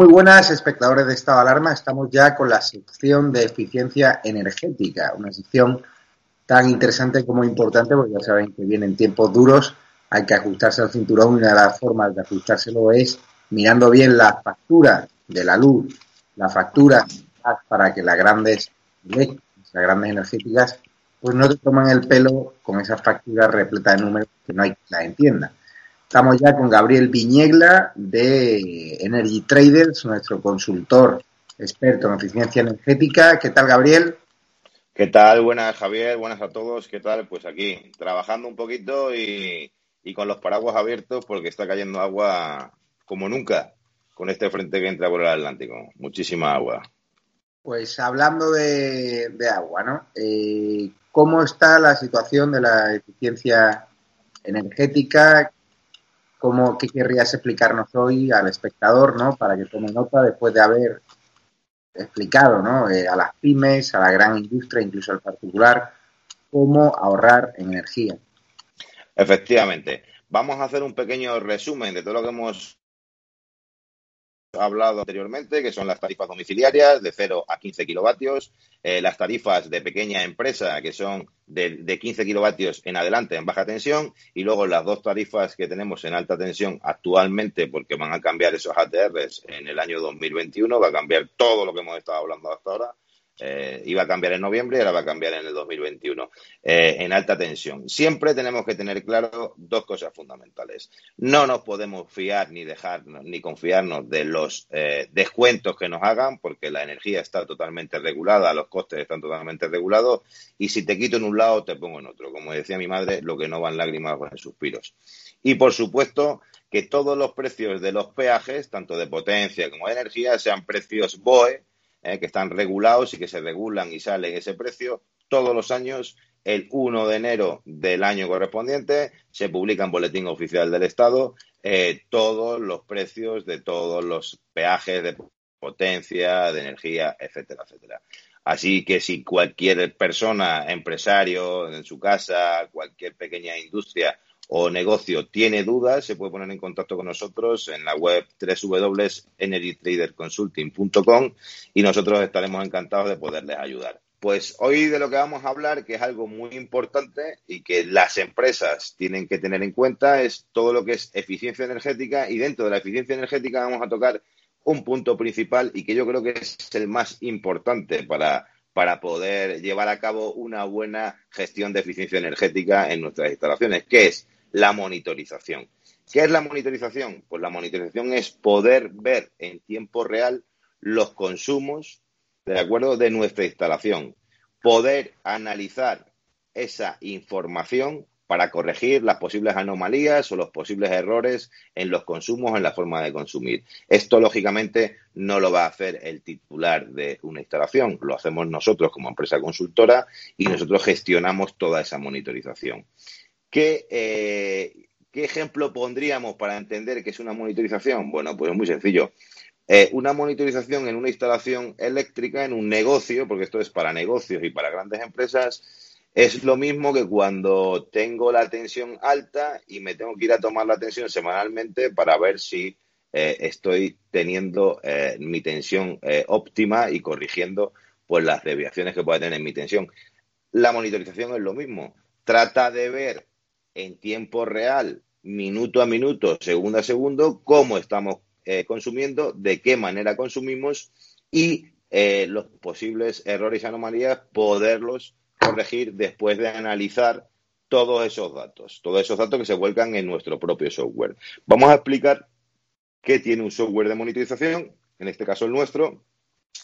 Muy buenas, espectadores de Estado de Alarma. Estamos ya con la sección de eficiencia energética, una sección tan interesante como importante, porque ya saben que vienen tiempos duros, hay que ajustarse al cinturón y una de las formas de ajustárselo es mirando bien la factura de la luz, la factura para que las grandes las grandes energéticas, pues no te toman el pelo con esas facturas repletas de números que no hay que las entienda. Estamos ya con Gabriel Viñegla de Energy Traders, nuestro consultor experto en eficiencia energética. ¿Qué tal, Gabriel? ¿Qué tal? Buenas, Javier. Buenas a todos. ¿Qué tal? Pues aquí, trabajando un poquito y, con los paraguas abiertos porque está cayendo agua como nunca con este frente que entra por el Atlántico. Muchísima agua. Pues hablando de, agua, ¿no? Eh, ¿Cómo está la situación de la eficiencia energética? ¿Cómo, ¿Qué querrías explicarnos hoy al espectador, ¿no? Para que tome nota después de haber explicado, ¿no? Eh, a las pymes, a la gran industria, incluso al particular, cómo ahorrar energía. Efectivamente. Vamos a hacer un pequeño resumen de todo lo que hemos hablado anteriormente, que son las tarifas domiciliarias de 0 a 15 kilovatios, eh, las tarifas de pequeña empresa, que son de, de, 15 kilovatios en adelante en baja tensión, y luego las dos tarifas que tenemos en alta tensión actualmente, porque van a cambiar esos ATRs en el año 2021, va a cambiar todo lo que hemos estado hablando hasta ahora, eh, iba a cambiar en noviembre y ahora va a cambiar en el 2021 eh, en alta tensión. Siempre tenemos que tener claro dos cosas fundamentales. No nos podemos fiar ni dejar ni confiarnos de los eh, descuentos que nos hagan porque la energía está totalmente regulada, los costes están totalmente regulados y si te quito en un lado te pongo en otro. Como decía mi madre, lo que no van lágrimas van suspiros. Y por supuesto que todos los precios de los peajes, tanto de potencia como de energía, sean precios BOE, eh, que están regulados y que se regulan y salen ese precio todos los años. El 1 de enero del año correspondiente se publica en Boletín Oficial del Estado eh, todos los precios de todos los peajes de potencia, de energía, etcétera, etcétera. Así que si cualquier persona, empresario en su casa, cualquier pequeña industria o negocio tiene dudas, se puede poner en contacto con nosotros en la web www.energytraderconsulting.com y nosotros estaremos encantados de poderles ayudar. Pues hoy de lo que vamos a hablar, que es algo muy importante y que las empresas tienen que tener en cuenta, es todo lo que es eficiencia energética y dentro de la eficiencia energética vamos a tocar un punto principal y que yo creo que es el más importante para, para poder llevar a cabo una buena gestión de eficiencia energética en nuestras instalaciones, que es la monitorización. ¿Qué es la monitorización? Pues la monitorización es poder ver en tiempo real los consumos, de acuerdo, de nuestra instalación, poder analizar esa información para corregir las posibles anomalías o los posibles errores en los consumos, en la forma de consumir. Esto, lógicamente, no lo va a hacer el titular de una instalación, lo hacemos nosotros como empresa consultora y nosotros gestionamos toda esa monitorización. ¿Qué, eh, ¿Qué ejemplo pondríamos para entender que es una monitorización? Bueno, pues es muy sencillo. Eh, una monitorización en una instalación eléctrica, en un negocio, porque esto es para negocios y para grandes empresas, es lo mismo que cuando tengo la tensión alta y me tengo que ir a tomar la tensión semanalmente para ver si eh, estoy teniendo mi tensión óptima y corrigiendo pues las desviaciones que pueda tener mi tensión. La monitorización es lo mismo. Trata de ver en tiempo real, minuto a minuto, segundo a segundo, cómo estamos eh, consumiendo, de qué manera consumimos y eh, los posibles errores y anomalías poderlos corregir después de analizar todos esos datos, todos esos datos que se vuelcan en nuestro propio software. Vamos a explicar qué tiene un software de monitorización, en este caso el nuestro,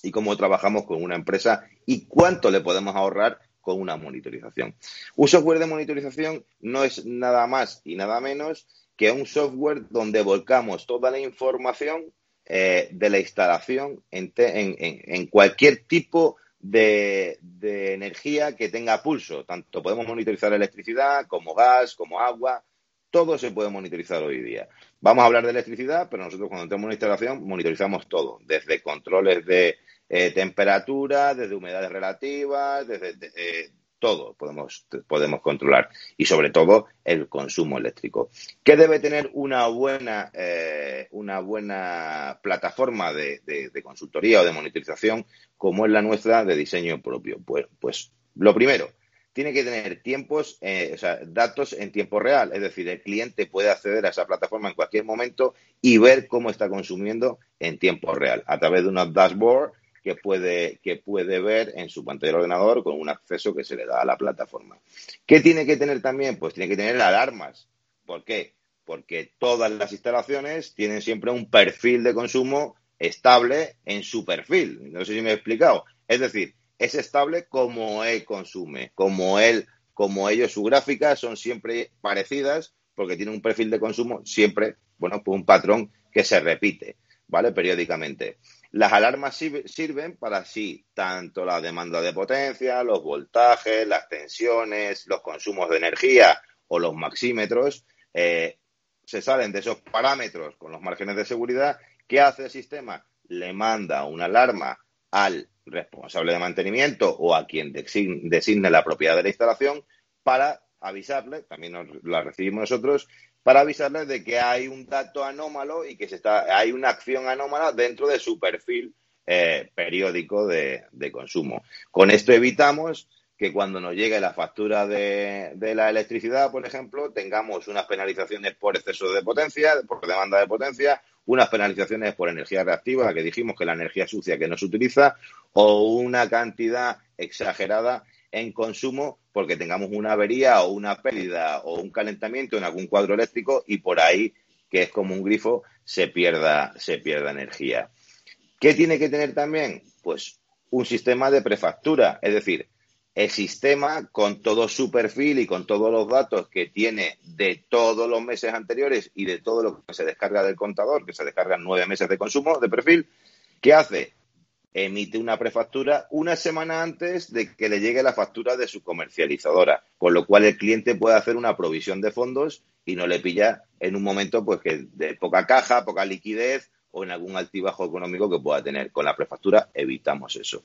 y cómo trabajamos con una empresa y cuánto le podemos ahorrar con una monitorización. Un software de monitorización no es nada más y nada menos que un software donde volcamos toda la información eh, de la instalación en, cualquier tipo de, energía que tenga pulso. Tanto podemos monitorizar electricidad como gas, como agua. Todo se puede monitorizar hoy día. Vamos a hablar de electricidad, pero nosotros cuando tenemos una instalación monitorizamos todo, desde controles de eh, temperatura, desde humedades relativas, desde eh, todo podemos, podemos controlar y sobre todo el consumo eléctrico. ¿Qué debe tener una buena, eh, una buena plataforma de, consultoría o de monitorización como es la nuestra de diseño propio? Pues, pues lo primero, tiene que tener tiempos, eh, o sea, datos en tiempo real, es decir, el cliente puede acceder a esa plataforma en cualquier momento y ver cómo está consumiendo en tiempo real a través de unos dashboards que puede, que puede ver en su pantalla de ordenador con un acceso que se le da a la plataforma. ¿Qué tiene que tener también? Pues tiene que tener alarmas. ¿Por qué? Porque todas las instalaciones tienen siempre un perfil de consumo estable en su perfil. No sé si me he explicado. Es decir, es estable como él consume, como él, como ellos, su gráfica son siempre parecidas porque tiene un perfil de consumo siempre, bueno, pues un patrón que se repite, ¿vale? Periódicamente. Las alarmas sirven para así tanto la demanda de potencia, los voltajes, las tensiones, los consumos de energía o los maxímetros, eh, se salen de esos parámetros con los márgenes de seguridad. ¿Qué hace el sistema? Le manda una alarma al responsable de mantenimiento o a quien designe la propiedad de la instalación para avisarle, también la recibimos nosotros, para avisarles de que hay un dato anómalo y que se está, hay una acción anómala dentro de su perfil eh, periódico de, consumo. Con esto evitamos que cuando nos llegue la factura de, la electricidad, por ejemplo, tengamos unas penalizaciones por exceso de potencia, por demanda de potencia, unas penalizaciones por energía reactiva, que dijimos que la energía sucia que no se utiliza, o una cantidad exagerada en consumo porque tengamos una avería o una pérdida o un calentamiento en algún cuadro eléctrico y por ahí, que es como un grifo, se pierda, se pierda energía. ¿Qué tiene que tener también? Pues un sistema de prefactura, es decir, el sistema con todo su perfil y con todos los datos que tiene de todos los meses anteriores y de todo lo que se descarga del contador, que se descargan nueve meses de consumo de perfil, ¿qué hace? Emite una prefactura una semana antes de que le llegue la factura de su comercializadora, con lo cual el cliente puede hacer una provisión de fondos y no le pilla en un momento pues que de poca caja, poca liquidez o en algún altibajo económico que pueda tener. Con la prefactura evitamos eso.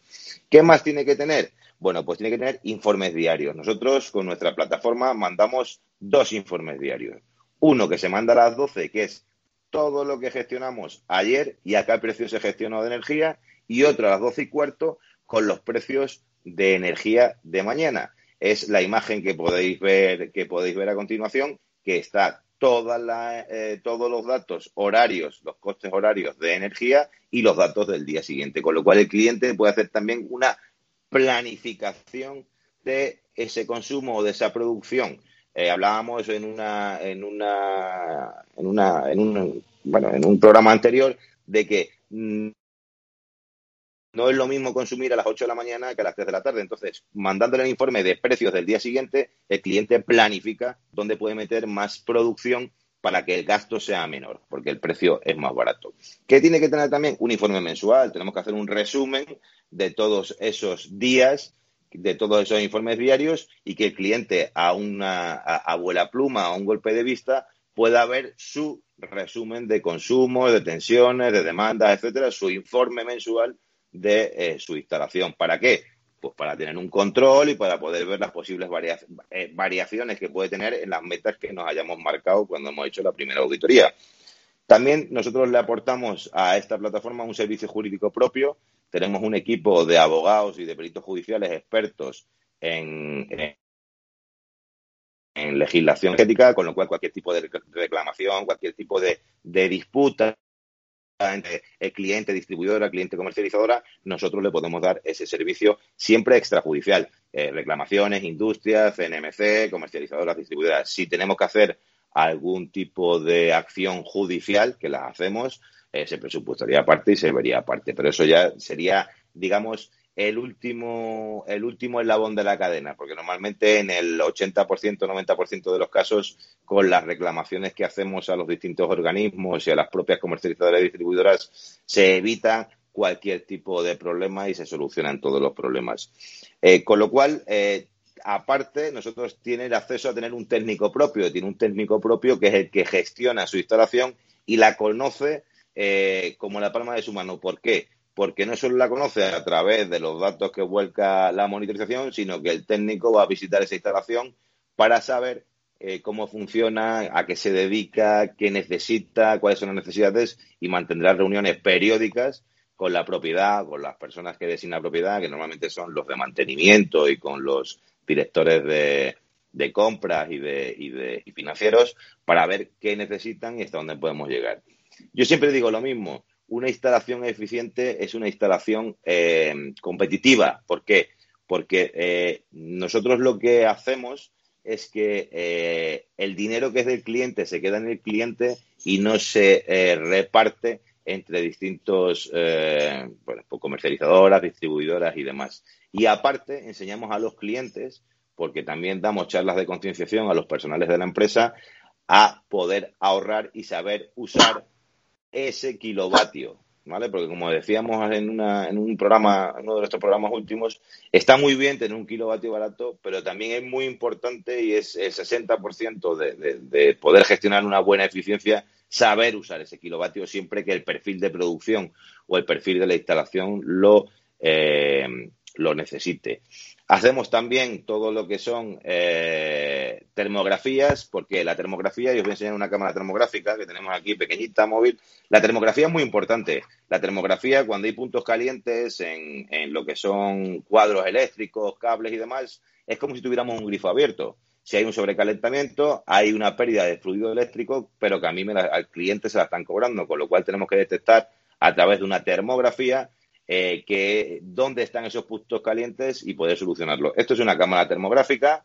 ¿Qué más tiene que tener? Bueno, pues tiene que tener informes diarios. Nosotros con nuestra plataforma mandamos dos informes diarios. Uno que se manda a las 12, que es todo lo que gestionamos ayer y a qué precio se gestionó de energía y otra a las doce y cuarto con los precios de energía de mañana. Es la imagen que podéis ver, que podéis ver a continuación, que está toda la, eh, todos los datos horarios, los costes horarios de energía y los datos del día siguiente. Con lo cual el cliente puede hacer también una planificación de ese consumo o de esa producción eh, hablábamos en una, en una, en una, en un, bueno, en un programa anterior de que mm, no es lo mismo consumir a las 8 de la mañana que a las 3 de la tarde. Entonces, mandándole el informe de precios del día siguiente, el cliente planifica dónde puede meter más producción para que el gasto sea menor, porque el precio es más barato. ¿Qué tiene que tener también? Un informe mensual. Tenemos que hacer un resumen de todos esos días, de todos esos informes diarios y que el cliente a una abuela pluma, a un golpe de vista, pueda ver su resumen de consumo, de tensiones, de demandas, etcétera, su informe mensual de eh, su instalación. ¿Para qué? Pues para tener un control y para poder ver las posibles eh, variaciones que puede tener en las metas que nos hayamos marcado cuando hemos hecho la primera auditoría. También nosotros le aportamos a esta plataforma un servicio jurídico propio. Tenemos un equipo de abogados y de peritos judiciales expertos en, en, legislación ética, con lo cual cualquier tipo de reclamación, cualquier tipo de disputa entre el cliente distribuidora, cliente comercializadora, nosotros le podemos dar ese servicio siempre extrajudicial. Eh, reclamaciones, industrias, CNMC, comercializadoras, distribuidoras. Si tenemos que hacer algún tipo de acción judicial, que la hacemos, eh, se presupuestaría aparte y se vería aparte. Pero eso ya sería, digamos, el último, el último eslabón de la cadena, porque normalmente en el 80%, 90% de los casos, con las reclamaciones que hacemos a los distintos organismos y a las propias comercializadoras y distribuidoras, se evita cualquier tipo de problema y se solucionan todos los problemas. Eh, con lo cual, eh, aparte, nosotros tienen acceso a tener un técnico propio, tiene un técnico propio que es el que gestiona su instalación y la conoce eh, como la palma de su mano. ¿Por qué? Porque no solo la conoce a través de los datos que vuelca la monitorización, sino que el técnico va a visitar esa instalación para saber eh, cómo funciona, a qué se dedica, qué necesita, cuáles son las necesidades y mantendrá reuniones periódicas con la propiedad, con las personas que designan propiedad, que normalmente son los de mantenimiento y con los directores de, de compras y de, y de y financieros para ver qué necesitan y hasta dónde podemos llegar. Yo siempre digo lo mismo, una instalación eficiente es una instalación eh, competitiva. ¿Por qué? Porque eh, nosotros lo que hacemos es que eh, el dinero que es del cliente se queda en el cliente y no se reparte entre distintos pues comercializadoras, distribuidoras y demás. Y aparte, enseñamos a los clientes, porque también damos charlas de concienciación a los personales de la empresa, a poder ahorrar y saber usar ese kilovatio, ¿vale? Porque como decíamos en, una, en un programa, uno de nuestros programas últimos, está muy bien tener un kilovatio barato, pero también es muy importante y es el 60% de, de, poder gestionar una buena eficiencia, saber usar ese kilovatio siempre que el perfil de producción o el perfil de la instalación lo, eh, lo necesite. Hacemos también todo lo que son eh, termografías, porque la termografía, yo os voy a enseñar una cámara termográfica que tenemos aquí, pequeñita, móvil. La termografía es muy importante. La termografía, cuando hay puntos calientes en, en lo que son cuadros eléctricos, cables y demás, es como si tuviéramos un grifo abierto. Si hay un sobrecalentamiento, hay una pérdida de fluido eléctrico, pero que a mí me al cliente se la están cobrando, con lo cual tenemos que detectar a través de una termografía eh, que dónde están esos puntos calientes y poder solucionarlo. Esto es una cámara termográfica.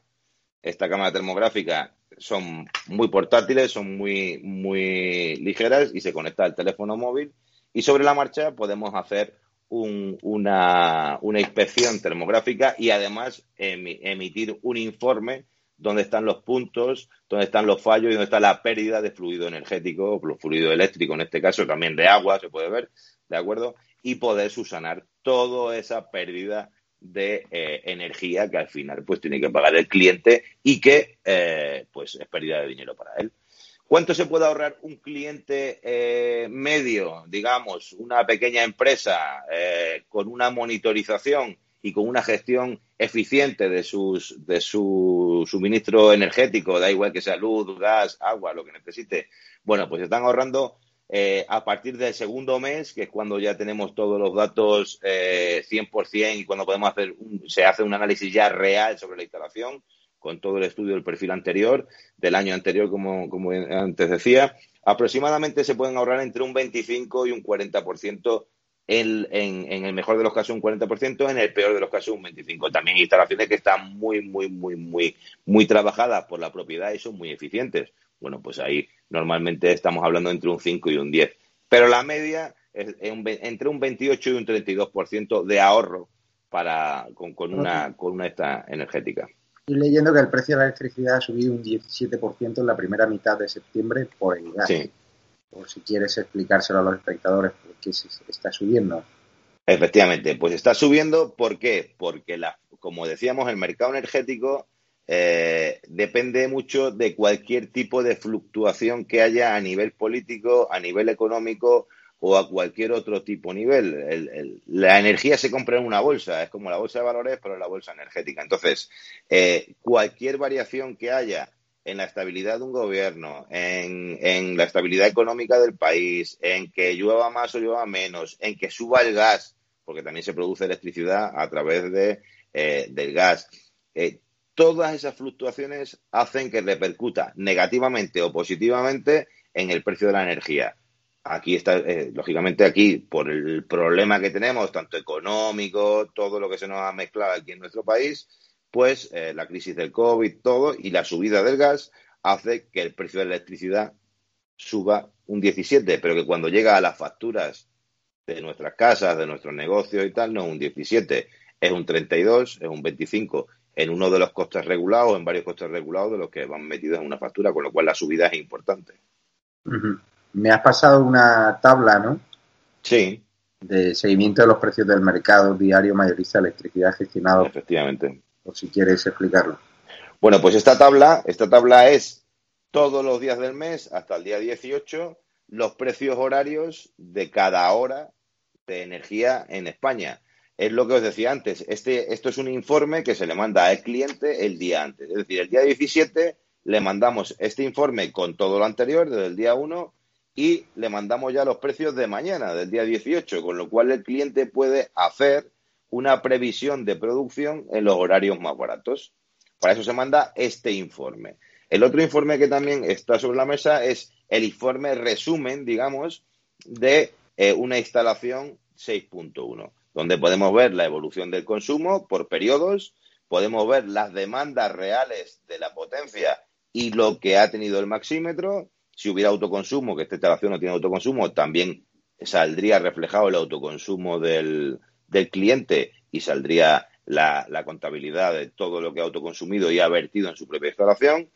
Esta cámara termográfica son muy portátiles, son muy, muy ligeras y se conecta al teléfono móvil. Y sobre la marcha podemos hacer una, inspección termográfica y además emitir un informe donde están los puntos, donde están los fallos y donde está la pérdida de fluido energético, o fluido eléctrico en este caso, también de agua, se puede ver, ¿de acuerdo? Y poder subsanar toda esa pérdida de eh, energía que al final pues tiene que pagar el cliente y que eh, pues es pérdida de dinero para él. ¿Cuánto se puede ahorrar un cliente eh, medio, digamos, una pequeña empresa con una monitorización y con una gestión eficiente de, sus, de su suministro energético, da igual que sea luz, gas, agua, lo que necesite? Bueno, pues están ahorrando eh, a partir del segundo mes, que es cuando ya tenemos todos los datos eh, 100% y cuando podemos hacer se hace un análisis ya real sobre la instalación, con todo el estudio del perfil anterior, del año anterior, como, como antes decía, aproximadamente se pueden ahorrar entre un 25 y un 40% en, en, el mejor de los casos un 40%, en el peor de los casos un 25%. También instalaciones que están muy, muy, muy, muy, muy trabajadas por la propiedad y son muy eficientes. Bueno, pues ahí normalmente estamos hablando entre un 5 y un 10. Pero la media es entre un 28 y un 32% de ahorro para, con, con una, con una esta energética. Estoy leyendo que el precio de la electricidad ha subido un 17% en la primera mitad de septiembre por el gas. Sí. Por si quieres explicárselo a los espectadores por qué se está subiendo. Efectivamente, pues está subiendo, ¿por qué? Porque, la, como decíamos, el mercado energético eh, depende mucho de cualquier tipo de fluctuación que haya a nivel político, a nivel económico o a cualquier otro tipo de nivel. la energía se compra en una bolsa, es como la bolsa de valores, pero la bolsa energética. Entonces, eh, cualquier variación que haya en la estabilidad de un gobierno, en, la estabilidad económica del país, en que llueva más o llueva menos, en que suba el gas, porque también se produce electricidad a través de, eh, del gas. Todas esas fluctuaciones hacen que repercuta negativamente o positivamente en el precio de la energía. Aquí está, eh, lógicamente aquí, por el problema que tenemos, tanto económico, todo lo que se nos ha mezclado aquí en nuestro país, pues eh, la crisis del COVID, todo, y la subida del gas hace que el precio de la electricidad suba un 17, pero que cuando llega a las facturas de nuestras casas, de nuestros negocios y tal, no es un 17, es un 32, es un 25 en uno de los costes regulados, en varios costes regulados de los que van metidos en una factura, con lo cual la subida es importante. Me has pasado una tabla, ¿no? Sí. De seguimiento de los precios del mercado diario mayorista de electricidad gestionado. Efectivamente. O si quieres explicarlo. Bueno, pues esta tabla, esta tabla es todos los días del mes hasta el día 18 los precios horarios de cada hora de energía en España es lo que os decía antes. Este, esto es un informe que se le manda al cliente el día antes. Es decir, el día 17 le mandamos este informe con todo lo anterior, desde el día 1, y le mandamos ya los precios de mañana, del día 18, con lo cual el cliente puede hacer una previsión de producción en los horarios más baratos. Para eso se manda este informe. El otro informe que también está sobre la mesa es el informe resumen, digamos, de eh, una instalación 6.1 donde podemos ver la evolución del consumo por periodos, podemos ver las demandas reales de la potencia y lo que ha tenido el maxímetro. Si hubiera autoconsumo, que esta instalación no tiene autoconsumo, también saldría reflejado el autoconsumo del, cliente y saldría la, contabilidad de todo lo que ha autoconsumido y ha vertido en su propia instalación.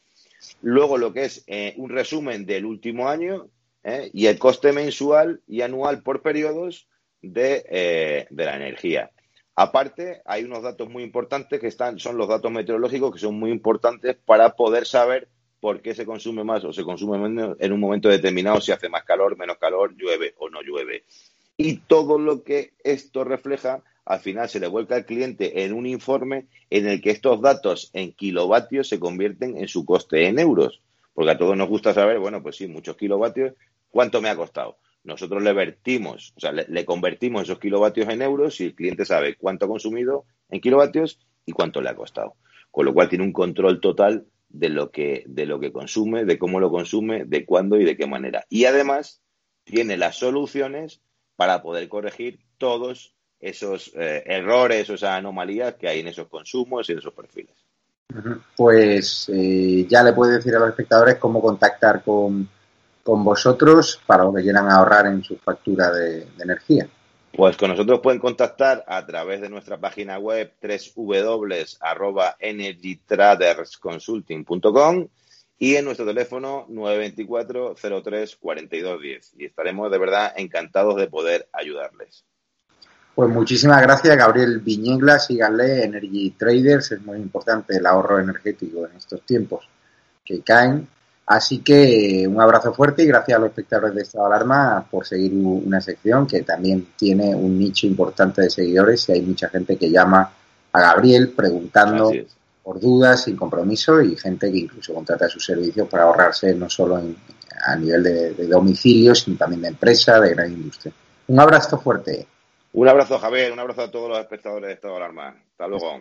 Luego lo que es eh, un resumen del último año eh, y el coste mensual y anual por periodos eh, de, la energía. Aparte, hay unos datos muy importantes que están, son los datos meteorológicos que son muy importantes para poder saber por qué se consume más o se consume menos en un momento determinado, si hace más calor, menos calor, llueve o no llueve. Y todo lo que esto refleja, al final se le vuelca al cliente en un informe en el que estos datos en kilovatios se convierten en su coste en euros. Porque a todos nos gusta saber, bueno, pues sí, muchos kilovatios, ¿cuánto me ha costado? Nosotros le vertimos, o sea, le, convertimos esos kilovatios en euros y el cliente sabe cuánto ha consumido en kilovatios y cuánto le ha costado. Con lo cual tiene un control total de lo que, de lo que consume, de cómo lo consume, de cuándo y de qué manera. Y además tiene las soluciones para poder corregir todos esos eh, errores esas anomalías que hay en esos consumos y en esos perfiles. Pues eh, ya le puede decir a los espectadores cómo contactar con, con vosotros para lo que quieran ahorrar en su factura de, energía? Pues con nosotros pueden contactar a través de nuestra página web www.energytradersconsulting.com y en nuestro teléfono 924 03 4210 y estaremos de verdad encantados de poder ayudarles. Pues muchísimas gracias, Gabriel Viñegla. Síganle, Energy Traders. Es muy importante el ahorro energético en estos tiempos que caen Así que un abrazo fuerte y gracias a los espectadores de Estado de Alarma por seguir una sección que también tiene un nicho importante de seguidores y hay mucha gente que llama a Gabriel preguntando por dudas, sin compromiso y gente que incluso contrata sus servicios para ahorrarse no solo a nivel de, de domicilio, sino también de empresa, de gran industria. Un abrazo fuerte. Un abrazo, Javier. Un abrazo a todos los espectadores de Estado de Alarma. Hasta luego.